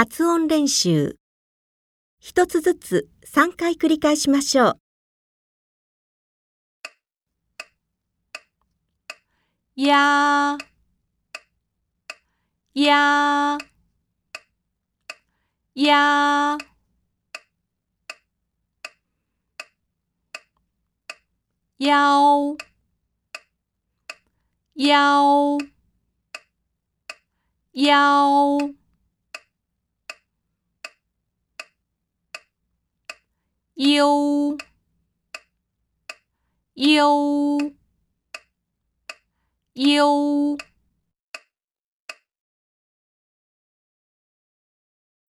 発音練習。一つずつ3回繰り返しましょう。やー、やー、やー。腰腰腰悠悠悠